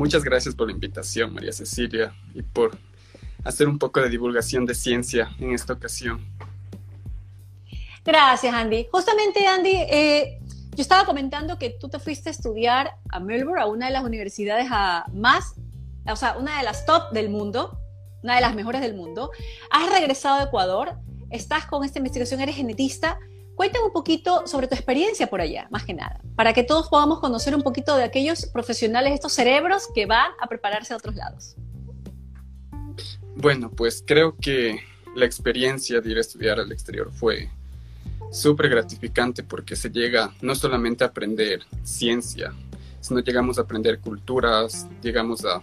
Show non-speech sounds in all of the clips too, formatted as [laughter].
muchas gracias por la invitación, María Cecilia, y por hacer un poco de divulgación de ciencia en esta ocasión. Gracias, Andy. Justamente, Andy, eh, yo estaba comentando que tú te fuiste a estudiar a Melbourne, a una de las universidades más, o sea, una de las top del mundo, una de las mejores del mundo. Has regresado a Ecuador, estás con esta investigación, eres genetista. Cuéntame un poquito sobre tu experiencia por allá, más que nada, para que todos podamos conocer un poquito de aquellos profesionales, estos cerebros que van a prepararse a otros lados. Bueno, pues creo que la experiencia de ir a estudiar al exterior fue súper gratificante porque se llega no solamente a aprender ciencia, sino llegamos a aprender culturas, llegamos a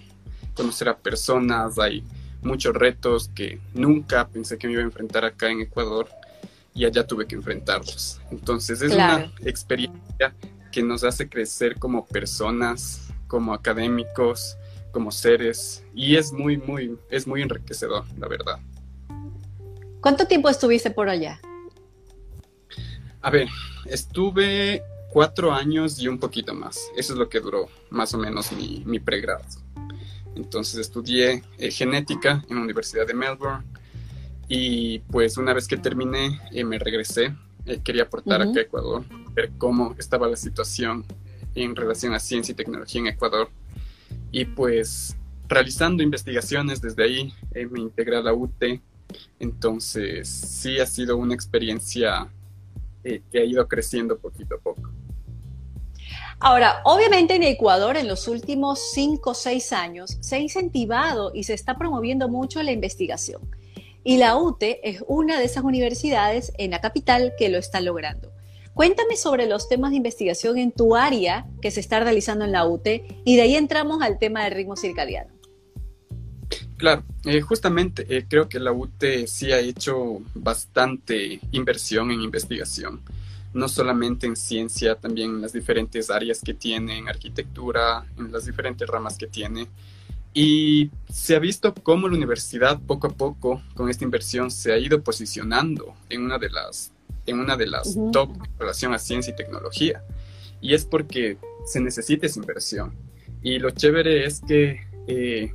conocer a personas, hay muchos retos que nunca pensé que me iba a enfrentar acá en Ecuador y allá tuve que enfrentarlos. Entonces es una experiencia que nos hace crecer como personas, como académicos, como seres y es muy, muy, es muy enriquecedor, la verdad. ¿Cuánto tiempo estuviste por allá? A ver, estuve cuatro años y un poquito más. Eso es lo que duró más o menos mi, mi pregrado. Entonces estudié eh, genética en la Universidad de Melbourne y pues una vez que terminé eh, me regresé. Eh, quería aportar acá a Ecuador, ver cómo estaba la situación en relación a ciencia y tecnología en Ecuador. Y pues realizando investigaciones desde ahí me integré a la UT. Entonces sí ha sido una experiencia que ha ido creciendo poquito a poco. Ahora, obviamente en Ecuador en los últimos cinco o seis años se ha incentivado y se está promoviendo mucho la investigación. Y la UTE es una de esas universidades en la capital que lo está logrando. Cuéntame sobre los temas de investigación en tu área que se está realizando en la UTE y de ahí entramos al tema del ritmo circadiano. Claro, eh, justamente eh, creo que la UTE sí ha hecho bastante inversión en investigación, no solamente en ciencia, también en las diferentes áreas que tiene, en arquitectura, en las diferentes ramas que tiene. Y se ha visto cómo la universidad poco a poco con esta inversión se ha ido posicionando en una de las, en una de las top en relación a ciencia y tecnología. Y es porque se necesita esa inversión. Y lo chévere es que eh,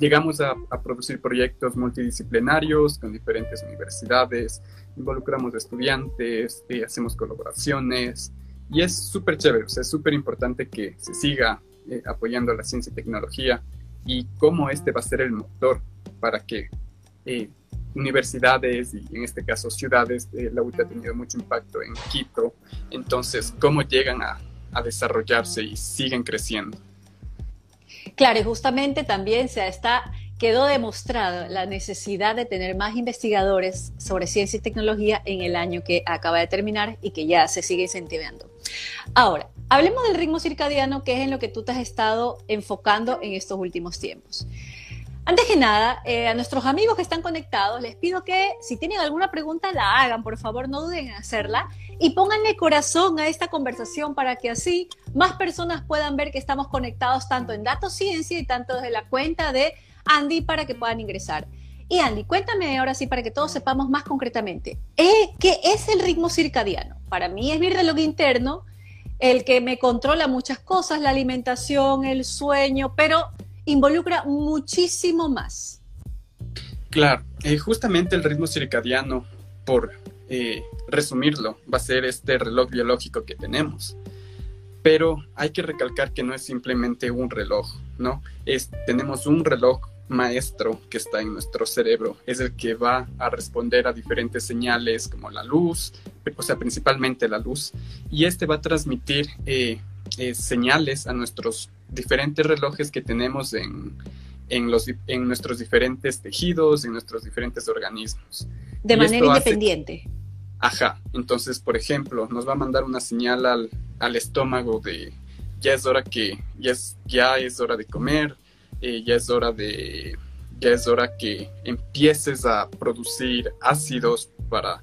llegamos a, producir proyectos multidisciplinarios con diferentes universidades, involucramos estudiantes, eh, hacemos colaboraciones y es súper chévere, o sea, es súper importante que se siga eh, apoyando la ciencia y tecnología y cómo este va a ser el motor para que eh, universidades y en este caso ciudades, la UTA ha tenido mucho impacto en Quito, entonces cómo llegan a, a desarrollarse y siguen creciendo. Claro, y justamente también se está, quedó demostrada la necesidad de tener más investigadores sobre ciencia y tecnología en el año que acaba de terminar y que ya se sigue incentivando. Ahora, hablemos del ritmo circadiano, que es en lo que tú te has estado enfocando en estos últimos tiempos. Antes que nada, eh, a nuestros amigos que están conectados, les pido que si tienen alguna pregunta la hagan, por favor, no duden en hacerla y pónganle corazón a esta conversación para que así más personas puedan ver que estamos conectados tanto en Datos Ciencia y tanto desde la cuenta de Andy para que puedan ingresar. Y Andy, cuéntame ahora sí para que todos sepamos más concretamente, ¿eh, ¿qué es el ritmo circadiano? Para mí es mi reloj interno, el que me controla muchas cosas, la alimentación, el sueño, pero involucra muchísimo más. Claro, eh, justamente el ritmo circadiano, por eh, resumirlo, va a ser este reloj biológico que tenemos. Pero hay que recalcar que no es simplemente un reloj, ¿no? Es, tenemos un reloj maestro que está en nuestro cerebro, es el que va a responder a diferentes señales como la luz, o sea, principalmente la luz, y este va a transmitir eh, eh, señales a nuestros diferentes relojes que tenemos en, en, los, en nuestros diferentes tejidos, en nuestros diferentes organismos. De manera independiente. Ajá, entonces, por ejemplo, nos va a mandar una señal al, al estómago de ya es hora que, ya es, ya es hora de comer, eh, ya es hora de, ya es hora que empieces a producir ácidos para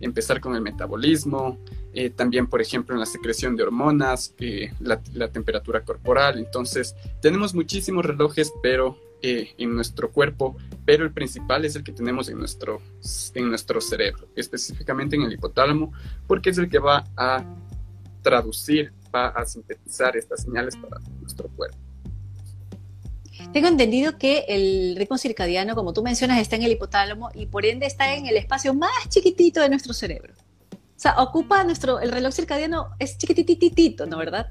empezar con el metabolismo, eh, también, por ejemplo, en la secreción de hormonas, eh, la, temperatura corporal. Entonces, tenemos muchísimos relojes, pero eh, en nuestro cuerpo, pero el principal es el que tenemos en nuestro, en nuestro cerebro, específicamente en el hipotálamo, porque es el que va a traducir, va a sintetizar estas señales para nuestro cuerpo. Tengo entendido que el ritmo circadiano, como tú mencionas, está en el hipotálamo y por ende está en el espacio más chiquitito de nuestro cerebro. O sea, ocupa nuestro, el reloj circadiano es chiquitititito, ¿no verdad?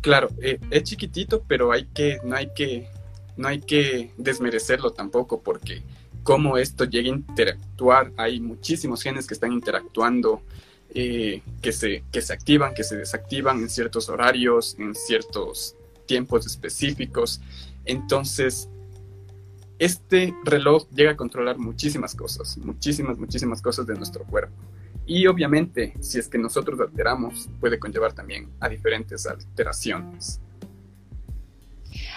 Claro, eh, es chiquitito, pero hay que, no hay que, no hay que desmerecerlo tampoco, porque como esto llega a interactuar, hay muchísimos genes que están interactuando, eh, que, se, que se activan, que se desactivan en ciertos horarios, en ciertos tiempos específicos. Entonces, este reloj llega a controlar muchísimas cosas, muchísimas, muchísimas cosas de nuestro cuerpo. Y obviamente, si es que nosotros alteramos, puede conllevar también a diferentes alteraciones.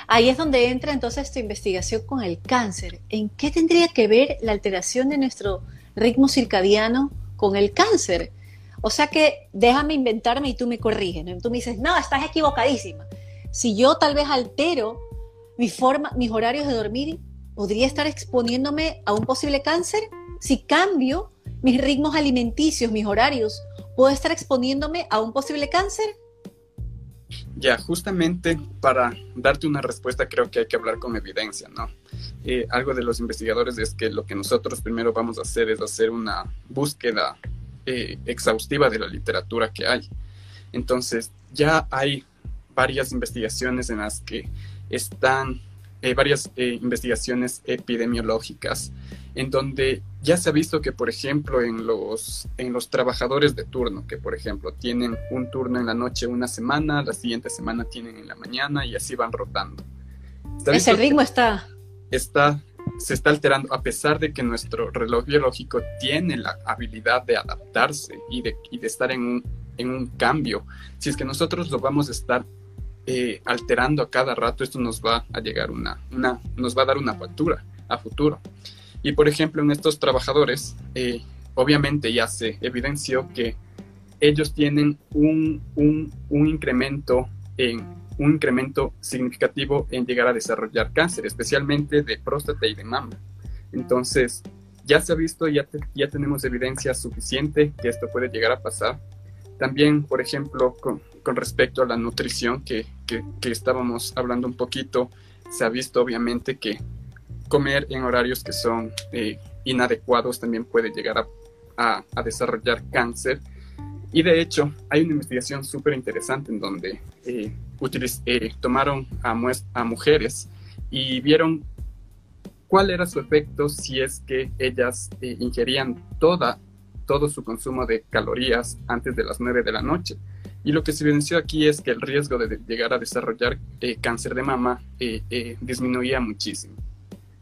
Ahí es donde entra entonces tu investigación con el cáncer. ¿En qué tendría que ver la alteración de nuestro ritmo circadiano con el cáncer? O sea que déjame inventarme y tú me corriges. Tú me dices, no, estás equivocadísima. Si yo tal vez altero mi forma, mis horarios de dormir, ¿podría estar exponiéndome a un posible cáncer? Si cambio mis ritmos alimenticios, mis horarios, ¿puedo estar exponiéndome a un posible cáncer? Ya, justamente para darte una respuesta creo que hay que hablar con evidencia, ¿no? Eh, algo de los investigadores es que lo que nosotros primero vamos a hacer es hacer una búsqueda eh, exhaustiva de la literatura que hay. Entonces, ya hay varias investigaciones en las que están eh, varias eh, investigaciones epidemiológicas en donde ya se ha visto que, por ejemplo, en los, en los trabajadores de turno, que por ejemplo tienen un turno en la noche una semana, la siguiente semana tienen en la mañana y así van rotando. Ese ritmo está... Está se está alterando a pesar de que nuestro reloj biológico tiene la habilidad de adaptarse y de, y de estar en un, en un cambio. Si es que nosotros lo vamos a estar eh, alterando a cada rato, esto nos va a llegar una, una, nos va a dar una factura a futuro. Y por ejemplo, en estos trabajadores, eh, obviamente ya se evidenció que ellos tienen un, un, un, incremento en un incremento significativo en llegar a desarrollar cáncer, especialmente de próstata y de mama. Entonces, ya se ha visto, ya, ya tenemos evidencia suficiente que esto puede llegar a pasar. También, por ejemplo, con, respecto a la nutrición que, que, estábamos hablando un poquito, se ha visto obviamente que comer en horarios que son eh, inadecuados también puede llegar a, a, desarrollar cáncer. Y de hecho, hay una investigación súper interesante en donde eh, eh, tomaron a, a mujeres y vieron cuál era su efecto si es que ellas ingerían toda, todo su consumo de calorías antes de las 9 de la noche. Y lo que se evidenció aquí es que el riesgo de llegar a desarrollar eh, cáncer de mama eh, eh, disminuía muchísimo.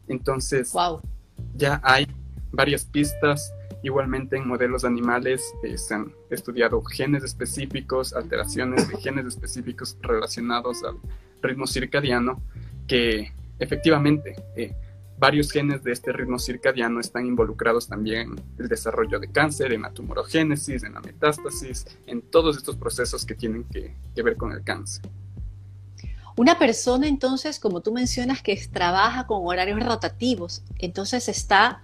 Entonces, ya hay varias pistas. Igualmente en modelos animales se han estudiado genes específicos, alteraciones de genes específicos relacionados al ritmo circadiano que efectivamente varios genes de este ritmo circadiano están involucrados también en el desarrollo de cáncer, en la tumorogénesis, en la metástasis, en todos estos procesos que tienen que, ver con el cáncer. Una persona entonces, como tú mencionas, que trabaja con horarios rotativos, entonces está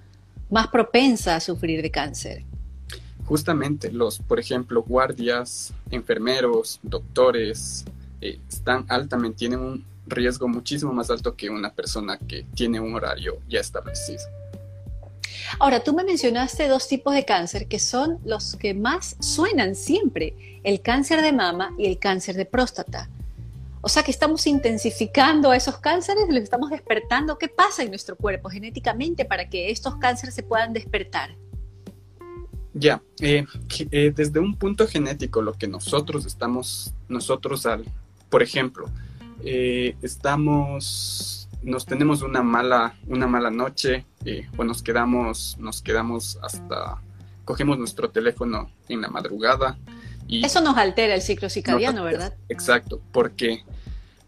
más propensa a sufrir de cáncer. Justamente los, por ejemplo, guardias, enfermeros, doctores, eh, están altamente, tienen un riesgo muchísimo más alto que una persona que tiene un horario ya establecido. Ahora, tú me mencionaste dos tipos de cáncer que son los que más suenan siempre, el cáncer de mama y el cáncer de próstata. O sea que estamos intensificando a esos cánceres, los estamos despertando. ¿Qué pasa en nuestro cuerpo genéticamente para que estos cánceres se puedan despertar? Ya, eh, eh, desde un punto genético, lo que nosotros estamos, nosotros al, por ejemplo, eh, estamos, nos tenemos una mala, una mala noche, eh, o nos quedamos, nos quedamos hasta, cogemos nuestro teléfono en la madrugada. Y Eso nos altera el ciclo circadiano, ¿verdad? Exacto, porque,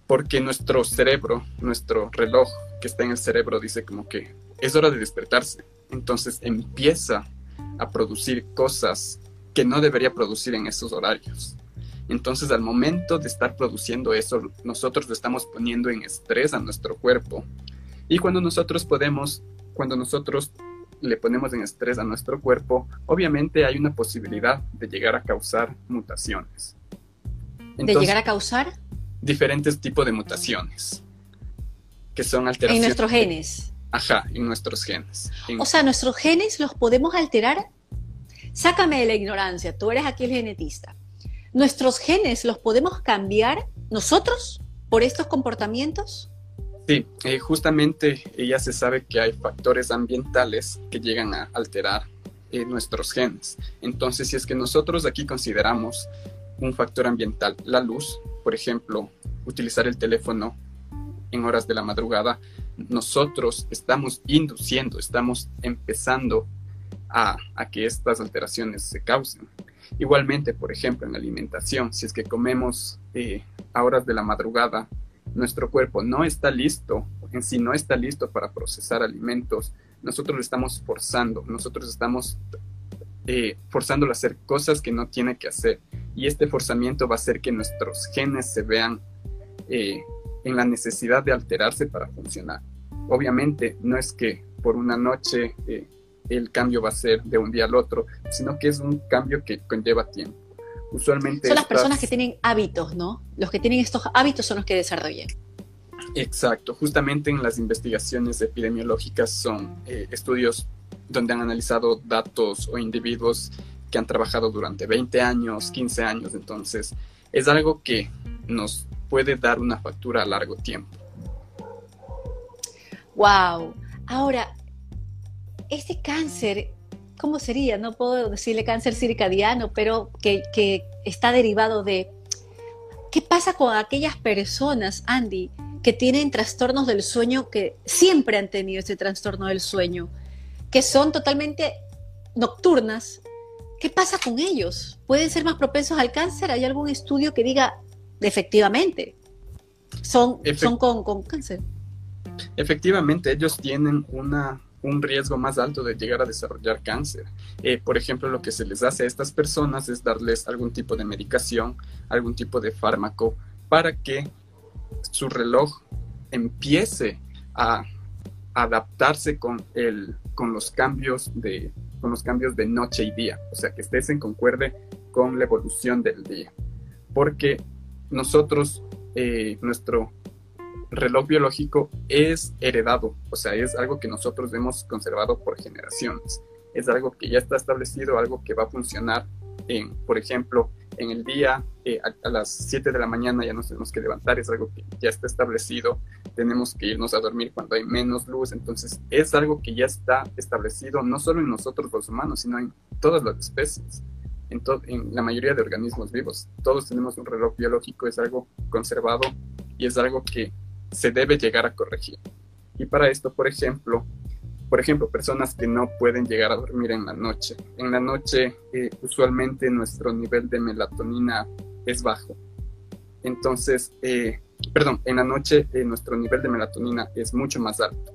porque nuestro cerebro, nuestro reloj que está en el cerebro dice como que es hora de despertarse. Entonces empieza a producir cosas que no debería producir en esos horarios. Entonces, al momento de estar produciendo eso, nosotros lo estamos poniendo en estrés a nuestro cuerpo. Y cuando nosotros podemos, cuando nosotros le ponemos en estrés a nuestro cuerpo, obviamente hay una posibilidad de llegar a causar mutaciones. ¿De llegar a causar? Diferentes tipos de mutaciones. que son alteraciones. En nuestros genes. Ajá, en nuestros genes. O sea, nuestros genes los podemos alterar. Sácame de la ignorancia, tú eres aquí el genetista. ¿Nuestros genes los podemos cambiar nosotros por estos comportamientos? Sí, eh, justamente ya se sabe que hay factores ambientales que llegan a alterar eh, nuestros genes. Entonces, si es que nosotros aquí consideramos un factor ambiental, la luz, por ejemplo, utilizar el teléfono en horas de la madrugada, nosotros estamos induciendo, estamos empezando a, que estas alteraciones se causen. Igualmente, por ejemplo, en la alimentación, si es que comemos eh, a horas de la madrugada, nuestro cuerpo no está listo, en sí no está listo para procesar alimentos, nosotros lo estamos forzando, nosotros estamos eh, forzándolo a hacer cosas que no tiene que hacer. Y este forzamiento va a hacer que nuestros genes se vean eh, en la necesidad de alterarse para funcionar. Obviamente no es que por una noche eh, el cambio va a ser de un día al otro, sino que es un cambio que conlleva tiempo. Usualmente son las personas que tienen hábitos, ¿no? Los que tienen estos hábitos son los que desarrollan. Exacto, justamente en las investigaciones epidemiológicas son eh, estudios donde han analizado datos o individuos que han trabajado durante 20 años, 15 años, entonces es algo que nos puede dar una factura a largo tiempo. Wow. Ahora, este cáncer, ¿cómo sería? No puedo decirle cáncer circadiano, pero que, que está derivado de... ¿Qué pasa con aquellas personas, Andy, que tienen trastornos del sueño, que siempre han tenido ese trastorno del sueño, que son totalmente nocturnas? ¿Qué pasa con ellos? ¿Pueden ser más propensos al cáncer? ¿Hay algún estudio que diga efectivamente, son, son con, cáncer. Efectivamente, ellos tienen una, un riesgo más alto de llegar a desarrollar cáncer. Eh, por ejemplo, lo que se les hace a estas personas es darles algún tipo de medicación, algún tipo de fármaco, para que su reloj empiece a adaptarse con, el, con, los cambios de, con los cambios de noche y día, o sea, que estés en concuerde con la evolución del día. Porque nosotros, eh, nuestro reloj biológico es heredado, o sea, es algo que nosotros hemos conservado por generaciones. Es algo que ya está establecido, algo que va a funcionar en, por ejemplo, en el día eh, a, las 7 de la mañana ya nos tenemos que levantar, es algo que ya está establecido, tenemos que irnos a dormir cuando hay menos luz, entonces es algo que ya está establecido no solo en nosotros los humanos, sino en todas las especies en, en la mayoría de organismos vivos. Todos tenemos un reloj biológico, es algo conservado y es algo que se debe llegar a corregir. Y para esto, por ejemplo, por ejemplo, personas que no pueden llegar a dormir en la noche. En la noche, eh, usualmente nuestro nivel de melatonina es bajo. Entonces, eh, perdón, en la noche eh, nuestro nivel de melatonina es mucho más alto.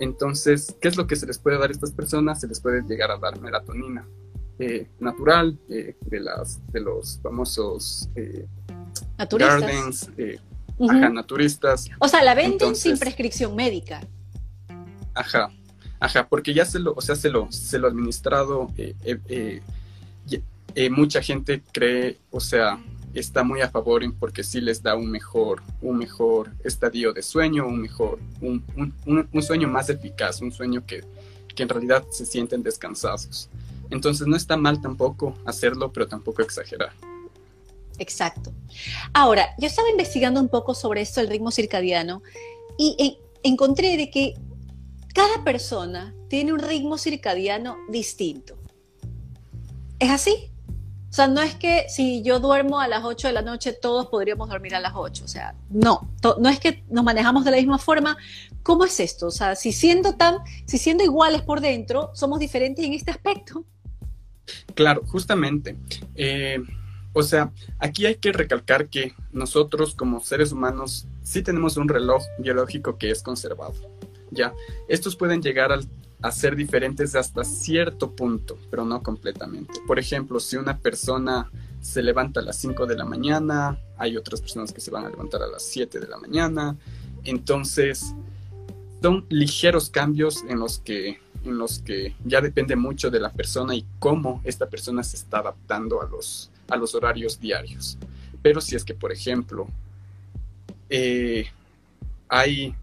Entonces, ¿qué es lo que se les puede dar a estas personas? Se les puede llegar a dar melatonina. Natural de, las, de los famosos eh, ajá, naturistas. O sea, la venden sin prescripción médica. Ajá, ajá, porque ya se lo, o sea, se lo, se lo administrado, mucha gente cree, o sea, está muy a favor porque sí les da un mejor, un mejor estadio de sueño, un mejor, un, un, un sueño más eficaz, un sueño que, que en realidad se sienten descansados. Entonces no está mal tampoco hacerlo, pero tampoco exagerar. Exacto. Ahora, yo estaba investigando un poco sobre esto, el ritmo circadiano, y encontré de que cada persona tiene un ritmo circadiano distinto. ¿Es así? O sea, no es que si yo duermo a las 8 de la noche, todos podríamos dormir a las 8. O sea, no, no es que nos manejamos de la misma forma. ¿Cómo es esto? O sea, si siendo tan, si siendo iguales por dentro, somos diferentes en este aspecto. Claro, justamente. Eh, o sea, aquí hay que recalcar que nosotros como seres humanos sí tenemos un reloj biológico que es conservado. Ya, estos pueden llegar a, ser diferentes hasta cierto punto, pero no completamente. Por ejemplo, si una persona se levanta a las 5 de la mañana, hay otras personas que se van a levantar a las 7 de la mañana, entonces son ligeros cambios en los que en los que ya depende mucho de la persona y cómo esta persona se está adaptando a los, a los horarios diarios. Pero si es que, por ejemplo, eh, hay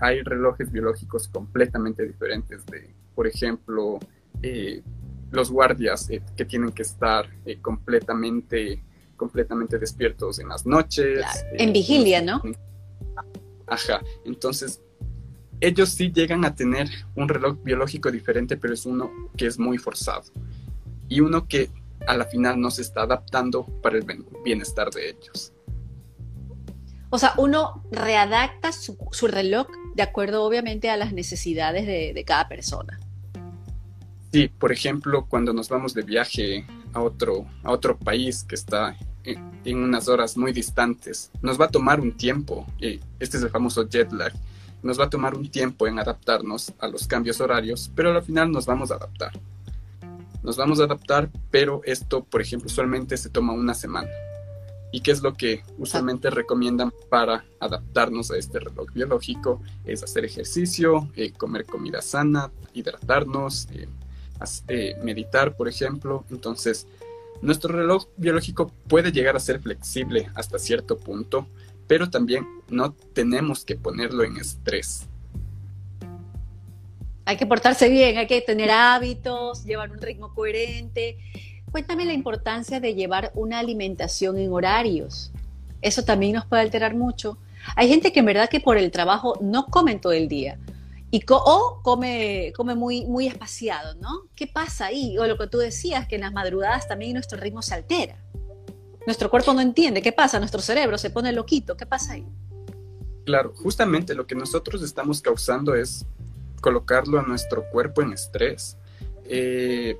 hay relojes biológicos completamente diferentes de, por ejemplo, eh, los guardias eh, que tienen que estar completamente, completamente despiertos en las noches. En vigilia, ¿no? Ajá. Entonces, ellos sí llegan a tener un reloj biológico diferente, pero es uno que es muy forzado. Y uno que a la final no se está adaptando para el bienestar de ellos. O sea, uno readapta su, reloj de acuerdo obviamente a las necesidades de, cada persona. Sí, por ejemplo, cuando nos vamos de viaje a otro, a otro país que está en, unas horas muy distantes, nos va a tomar un tiempo, y este es el famoso jet lag, nos va a tomar un tiempo en adaptarnos a los cambios horarios, pero al final nos vamos a adaptar. Nos vamos a adaptar, pero esto, por ejemplo, usualmente se toma una semana. ¿Y qué es lo que usualmente recomiendan para adaptarnos a este reloj biológico? Es hacer ejercicio, eh, comer comida sana, hidratarnos, eh, eh, meditar, por ejemplo. Entonces, nuestro reloj biológico puede llegar a ser flexible hasta cierto punto, pero también no tenemos que ponerlo en estrés. Hay que portarse bien, hay que tener hábitos, llevar un ritmo coherente Cuéntame la importancia de llevar una alimentación en horarios. Eso también nos puede alterar mucho. Hay gente que en verdad que por el trabajo no comen todo el día y o come, come muy, muy espaciado, ¿no? ¿Qué pasa ahí? O lo que tú decías, que en las madrugadas también nuestro ritmo se altera. Nuestro cuerpo no entiende qué pasa, nuestro cerebro se pone loquito, ¿qué pasa ahí? Claro, justamente lo que nosotros estamos causando es colocarlo a nuestro cuerpo en estrés. Eh,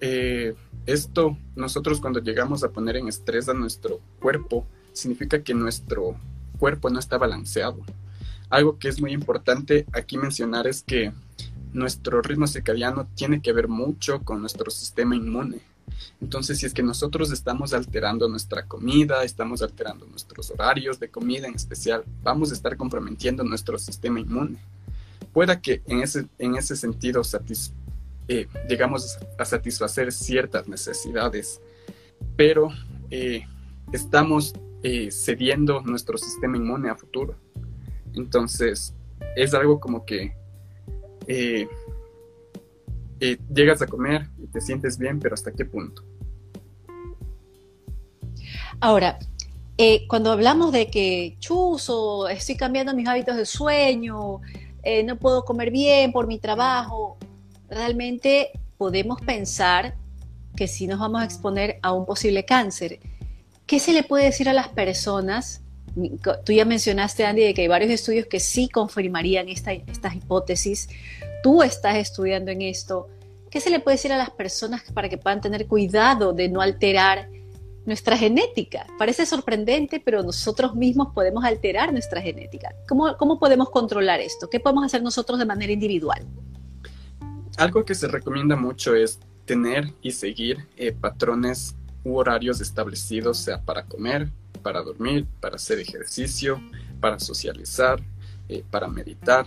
eh, esto, nosotros cuando llegamos a poner en estrés a nuestro cuerpo, significa que nuestro cuerpo no está balanceado. Algo que es muy importante aquí mencionar es que nuestro ritmo circadiano tiene que ver mucho con nuestro sistema inmune. Entonces, si es que nosotros estamos alterando nuestra comida, estamos alterando nuestros horarios de comida en especial, vamos a estar comprometiendo nuestro sistema inmune. Pueda que en ese, en ese sentido eh, llegamos a satisfacer ciertas necesidades, pero eh, estamos eh, cediendo nuestro sistema inmune a futuro. Entonces, es algo como que llegas a comer y te sientes bien, pero ¿hasta qué punto? Ahora, cuando hablamos de que chuzo, estoy cambiando mis hábitos de sueño, no puedo comer bien por mi trabajo, realmente podemos pensar que si nos vamos a exponer a un posible cáncer. ¿Qué se le puede decir a las personas? Tú ya mencionaste, Andy, de que hay varios estudios que sí confirmarían esta, estas hipótesis. Tú estás estudiando en esto. ¿Qué se le puede decir a las personas para que puedan tener cuidado de no alterar nuestra genética? Parece sorprendente, pero nosotros mismos podemos alterar nuestra genética. ¿Cómo, cómo podemos controlar esto? ¿Qué podemos hacer nosotros de manera individual? algo que se recomienda mucho es tener y seguir eh, patrones u horarios establecidos, sea para comer, para dormir, para hacer ejercicio, para socializar, eh, para meditar.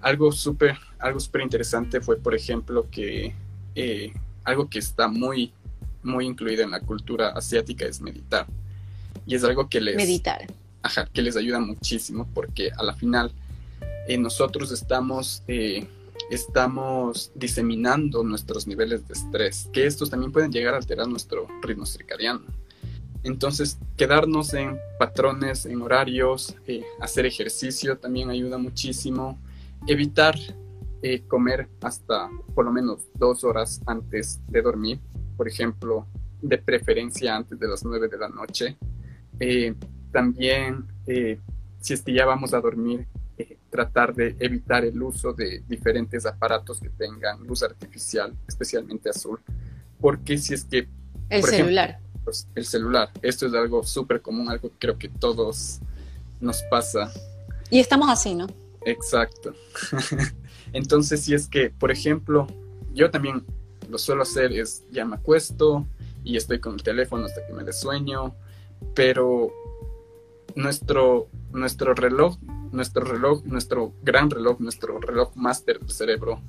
Algo súper algo interesante fue, por ejemplo, que eh, algo que está muy, muy incluido en la cultura asiática es meditar. Y es algo que les... Meditar. Ajá, que les ayuda muchísimo porque a la final nosotros estamos estamos diseminando nuestros niveles de estrés, que estos también pueden llegar a alterar nuestro ritmo circadiano. Entonces, quedarnos en patrones, en horarios, eh, hacer ejercicio también ayuda muchísimo. Evitar eh, comer hasta por lo menos dos horas antes de dormir, por ejemplo, de preferencia antes de las nueve de la noche. Eh, también, si es que ya vamos a dormir, tratar de evitar el uso de diferentes aparatos que tengan luz artificial, especialmente azul, porque si es que... El celular. pues, el celular, esto es algo súper común, algo que creo que todos nos pasa. Y estamos así, ¿no? Exacto. [laughs] Entonces, si es que, por ejemplo, yo también lo suelo hacer es ya me acuesto y estoy con el teléfono hasta que me dé sueño, pero nuestro, nuestro reloj nuestro reloj, nuestro gran reloj, nuestro reloj máster del cerebro,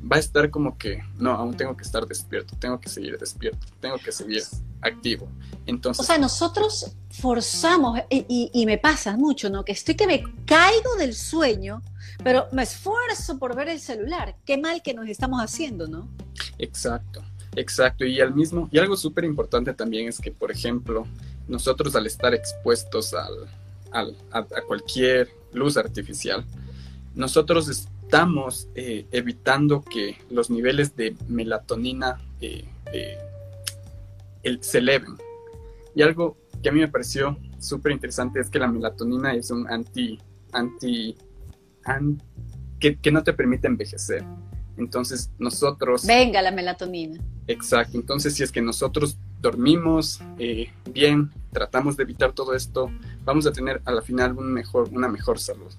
va a estar como que, no, aún tengo que estar despierto, tengo que seguir despierto, tengo que seguir activo. Entonces, o sea, nosotros forzamos, y, me pasa mucho, ¿no? Que estoy que me caigo del sueño, pero me esfuerzo por ver el celular. Qué mal que nos estamos haciendo, ¿no? Exacto, exacto. Y al mismo, y algo súper importante también es que, por ejemplo, nosotros al estar expuestos al, a, cualquier luz artificial, nosotros estamos eh, evitando que los niveles de melatonina eh, eh, se eleven. Y algo que a mí me pareció súper interesante es que la melatonina es un anti, anti, que, que, no te permite envejecer. Entonces nosotros... Venga la melatonina. Exacto, entonces si es que nosotros dormimos bien, tratamos de evitar todo esto, vamos a tener a la final un mejor, una mejor salud.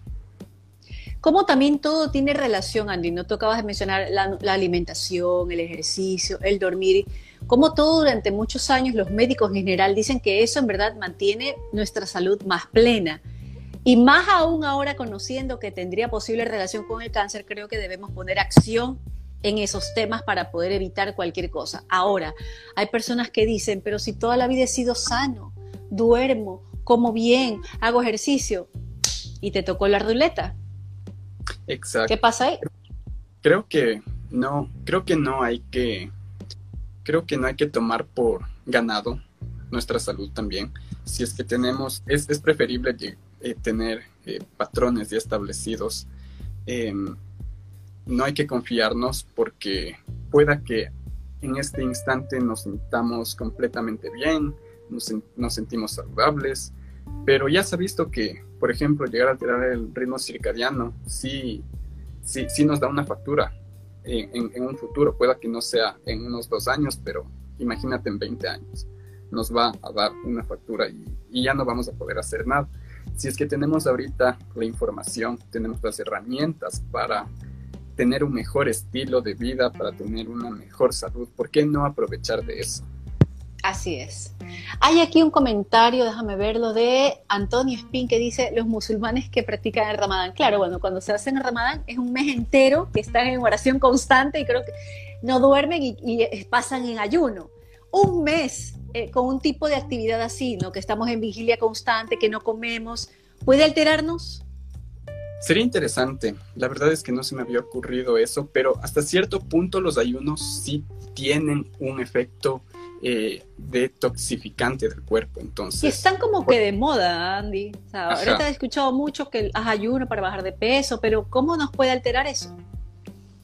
Como también todo tiene relación, Andy, no tocabas de mencionar la, alimentación, el ejercicio, el dormir como todo durante muchos años los médicos en general dicen que eso en verdad mantiene nuestra salud más plena. Y más aún ahora conociendo que tendría posible relación con el cáncer, creo que debemos poner acción en esos temas para poder evitar cualquier cosa. Ahora, hay personas que dicen, pero si toda la vida he sido sano, duermo, como bien, hago ejercicio y te tocó la ruleta. Exacto. ¿Qué pasa ahí? Creo que no, creo que no hay que creo que no hay que tomar por ganado nuestra salud también. Si es que tenemos, es, preferible eh, tener eh, patrones ya establecidos. Em, no hay que confiarnos porque pueda que en este instante nos sintamos completamente bien, nos, sentimos saludables, pero ya se ha visto que, por ejemplo, llegar a alterar el ritmo circadiano sí, sí, sí nos da una factura en, un futuro, pueda que no sea en unos dos años, pero imagínate en 20 años, nos va a dar una factura y, y ya no vamos a poder hacer nada. Si es que tenemos ahorita la información, tenemos las herramientas para tener un mejor estilo de vida, para tener una mejor salud, ¿por qué no aprovechar de eso? Así es. Hay aquí un comentario, déjame verlo, de Antonio Spin que dice, los musulmanes que practican el ramadán. Claro, bueno, cuando se hacen el ramadán es un mes entero que están en oración constante y creo que no duermen y, pasan en ayuno. Un mes eh, con un tipo de actividad así, ¿no? Que estamos en vigilia constante, que no comemos, ¿puede alterarnos? Sería interesante. La verdad es que no se me había ocurrido eso, pero hasta cierto punto los ayunos sí tienen un efecto eh, detoxificante del cuerpo. Entonces, y están como que de moda, Andy. O sea, ahorita he escuchado mucho que haz ayuno para bajar de peso, pero ¿cómo nos puede alterar eso?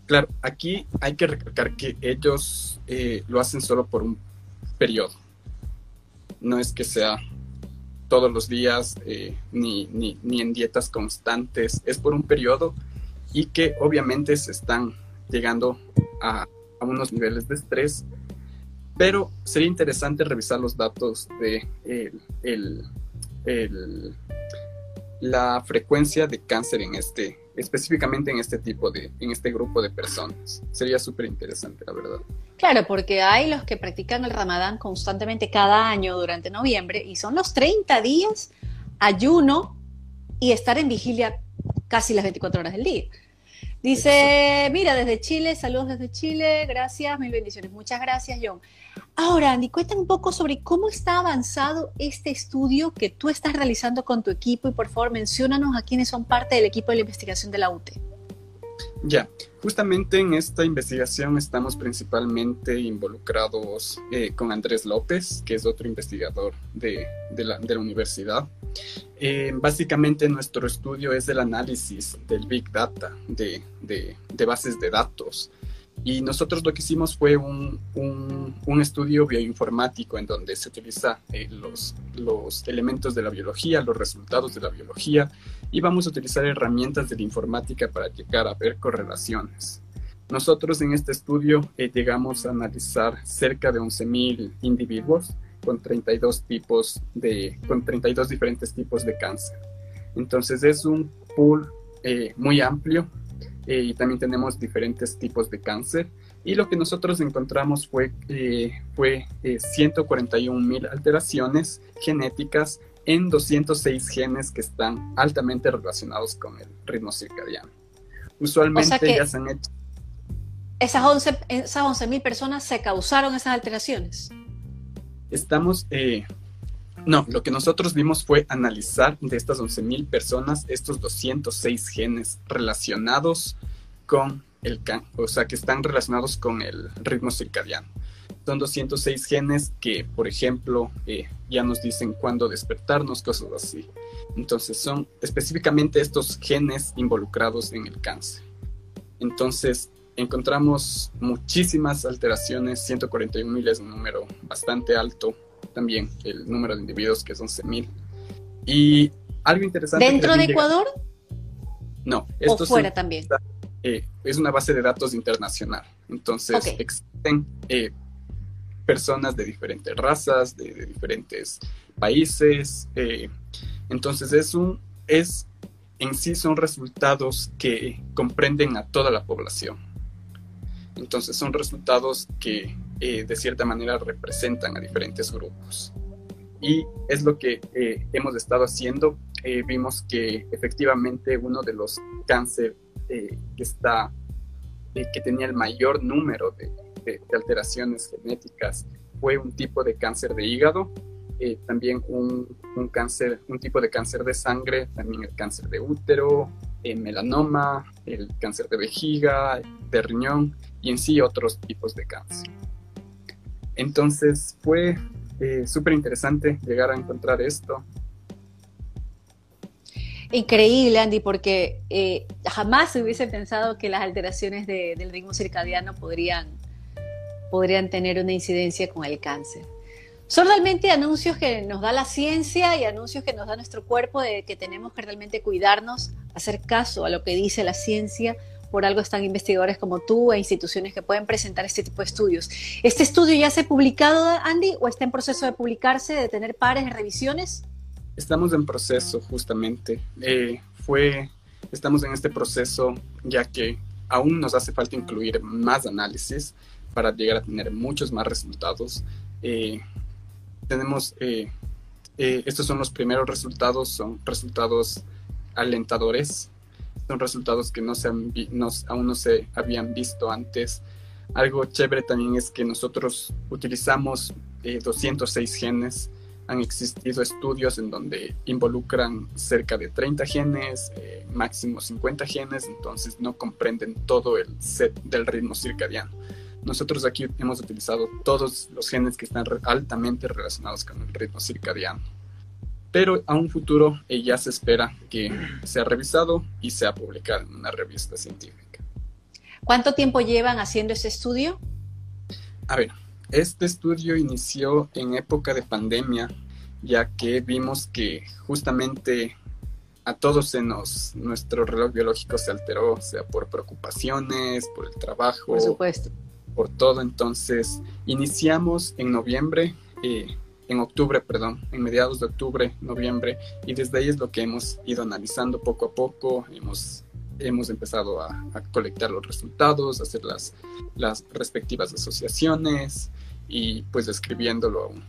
Claro, aquí hay que recalcar que ellos eh, lo hacen solo por un periodo. No es que sea todos los días eh, ni, ni, ni en dietas constantes, es por un periodo y que obviamente se están llegando a, a unos niveles de estrés pero sería interesante revisar los datos de la frecuencia de cáncer en este, específicamente en este tipo de, en este grupo de personas. Sería súper interesante, la verdad. Claro, porque hay los que practican el ramadán constantemente cada año durante noviembre y son los 30 días ayuno y estar en vigilia casi las 24 horas del día. Dice, mira, desde Chile, saludos desde Chile, gracias, mil bendiciones. Muchas gracias, John. Ahora, Andy, cuéntame un poco sobre cómo está avanzado este estudio que tú estás realizando con tu equipo y por favor menciónanos a quienes son parte del equipo de la investigación de la UTE. Ya, justamente en esta investigación estamos principalmente involucrados eh, con Andrés López, que es otro investigador de, la, universidad. Eh, básicamente nuestro estudio es el análisis del Big Data, de, de bases de datos. Y nosotros lo que hicimos fue un, un, estudio bioinformático en donde se utiliza eh, los, los elementos de la biología, los resultados de la biología, y vamos a utilizar herramientas de la informática para llegar a ver correlaciones. Nosotros en este estudio eh, llegamos a analizar cerca de 11.000 individuos con 32 tipos de, con 32 diferentes tipos de cáncer. Entonces es un pool eh, muy amplio eh, y también tenemos diferentes tipos de cáncer. Y lo que nosotros encontramos fue, eh, fue 141 eh, mil alteraciones genéticas en 206 genes que están altamente relacionados con el ritmo circadiano. Usualmente ya se han hecho... Esas 11 esas mil personas se causaron esas alteraciones. Estamos No, lo que nosotros vimos fue analizar de estas 11.000 personas estos 206 genes relacionados con el cáncer, o sea, que están relacionados con el ritmo circadiano. Son 206 genes que, por ejemplo, eh, ya nos dicen cuándo despertarnos, cosas así. Entonces son específicamente estos genes involucrados en el cáncer. Entonces encontramos muchísimas alteraciones, 141 mil es un número bastante alto también el número de individuos, que es 11.000. Y algo interesante... ¿Dentro de Ecuador? No. Esto ¿O fuera también? Eh, es una base de datos internacional. Entonces, existen eh, personas de diferentes razas, de, diferentes países. Eh, entonces, es un... Es, en sí son resultados que comprenden a toda la población. Entonces son resultados que eh, de cierta manera representan a diferentes grupos. Y es lo que eh, hemos estado haciendo. Eh, vimos que efectivamente uno de los cáncer que, está, que tenía el mayor número de, alteraciones genéticas fue un tipo de cáncer de hígado, también un, un, cáncer, un tipo de cáncer de sangre, también el cáncer de útero, el melanoma, el cáncer de vejiga, de riñón y en sí otros tipos de cáncer. Entonces fue eh, súper interesante llegar a encontrar esto. Increíble, Andy, porque eh, jamás se hubiese pensado que las alteraciones del ritmo circadiano podrían, podrían tener una incidencia con el cáncer. Son realmente anuncios que nos da la ciencia y anuncios que nos da nuestro cuerpo de que tenemos que realmente cuidarnos, hacer caso a lo que dice la ciencia, por algo están investigadores como tú e instituciones que pueden presentar este tipo de estudios. ¿Este estudio ya se ha publicado, Andy, o está en proceso de publicarse, de tener pares de revisiones? Estamos en proceso, justamente. Eh, fue, estamos en este proceso ya que aún nos hace falta incluir más análisis para llegar a tener muchos más resultados. Eh, tenemos, eh, estos son los primeros resultados, son resultados alentadores son resultados que no se han aún no se habían visto antes. Algo chévere también es que nosotros utilizamos 206 eh, genes. Han existido estudios en donde involucran cerca de 30 genes, eh, máximo 50 genes, entonces no comprenden todo el set del ritmo circadiano. Nosotros aquí hemos utilizado todos los genes que están altamente relacionados con el ritmo circadiano pero a un futuro ya se espera que sea revisado y sea publicado en una revista científica. ¿Cuánto tiempo llevan haciendo ese estudio? A ver, este estudio inició en época de pandemia, ya que vimos que justamente a todos se nos, nuestro reloj biológico se alteró, sea por preocupaciones, por el trabajo, por supuesto, por todo. Entonces, iniciamos en noviembre. Eh, en octubre, perdón, en mediados de octubre, noviembre, y desde ahí es lo que hemos ido analizando poco a poco, hemos, hemos empezado a, colectar los resultados, hacer las, las respectivas asociaciones y pues escribiéndolo aún.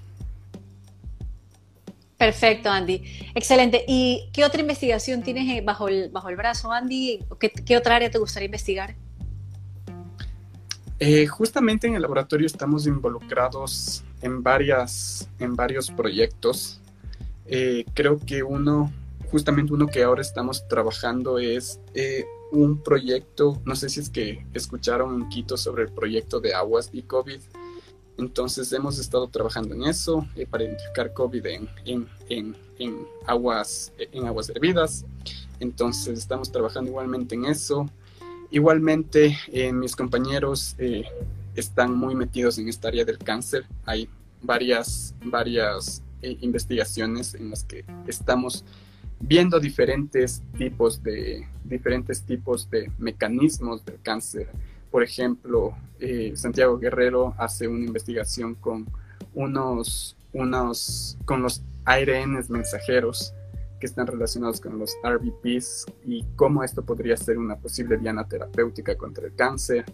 Perfecto, Andy. Excelente. ¿Y qué otra investigación tienes eh, bajo el, bajo el brazo, Andy? ¿Qué, qué otra área te gustaría investigar? Eh, justamente en el laboratorio estamos involucrados en, varias, en varios proyectos. Eh, creo que uno, justamente uno que ahora estamos trabajando es eh, un proyecto, no sé si es que escucharon en Quito sobre el proyecto de aguas y COVID. Entonces hemos estado trabajando en eso para identificar COVID en, en, en, aguas, en aguas hervidas. Entonces estamos trabajando igualmente en eso. Igualmente, mis compañeros están muy metidos en esta área del cáncer. Hay varias, varias eh, investigaciones en las que estamos viendo diferentes tipos de, diferentes tipos de mecanismos del cáncer. Por ejemplo, eh, Santiago Guerrero hace una investigación con unos, unos, con los ARNs mensajeros que están relacionados con los RBPs y cómo esto podría ser una posible diana terapéutica contra el cáncer.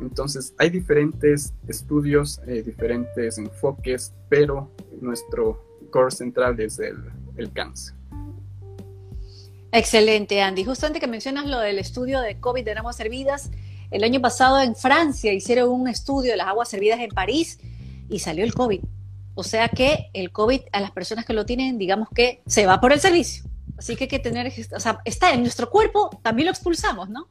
Entonces, hay diferentes estudios, eh, diferentes enfoques, pero nuestro core central es el, el cáncer. Excelente, Andy. Justo antes que mencionas lo del estudio de COVID de aguas hervidas, el año pasado en Francia hicieron un estudio de las aguas hervidas en París y salió el COVID. O sea que el COVID a las personas que lo tienen, digamos que se va por el servicio. Así que hay que tener, o sea, está en nuestro cuerpo, también lo expulsamos, ¿no?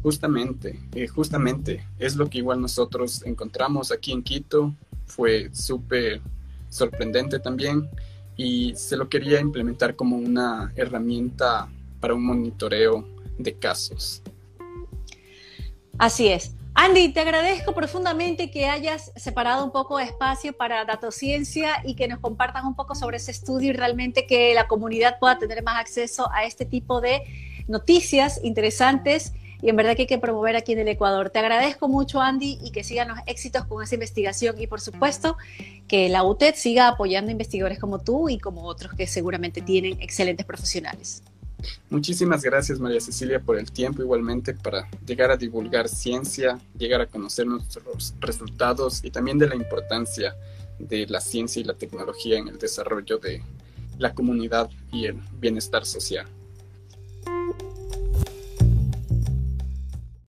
Justamente, eh, justamente, es lo que igual nosotros encontramos aquí en Quito, fue súper sorprendente también y se lo quería implementar como una herramienta para un monitoreo de casos. Así es. Andy, te agradezco profundamente que hayas separado un poco de espacio para Datociencia y que nos compartan un poco sobre ese estudio y realmente que la comunidad pueda tener más acceso a este tipo de noticias interesantes y en verdad que hay que promover aquí en el Ecuador. Te agradezco mucho, Andy, y que sigan los éxitos con esa investigación y, por supuesto, que la UTED siga apoyando investigadores como tú y como otros que seguramente tienen excelentes profesionales. Muchísimas gracias María Cecilia por el tiempo igualmente para llegar a divulgar ciencia, llegar a conocer nuestros resultados y también de la importancia de la ciencia y la tecnología en el desarrollo de la comunidad y el bienestar social.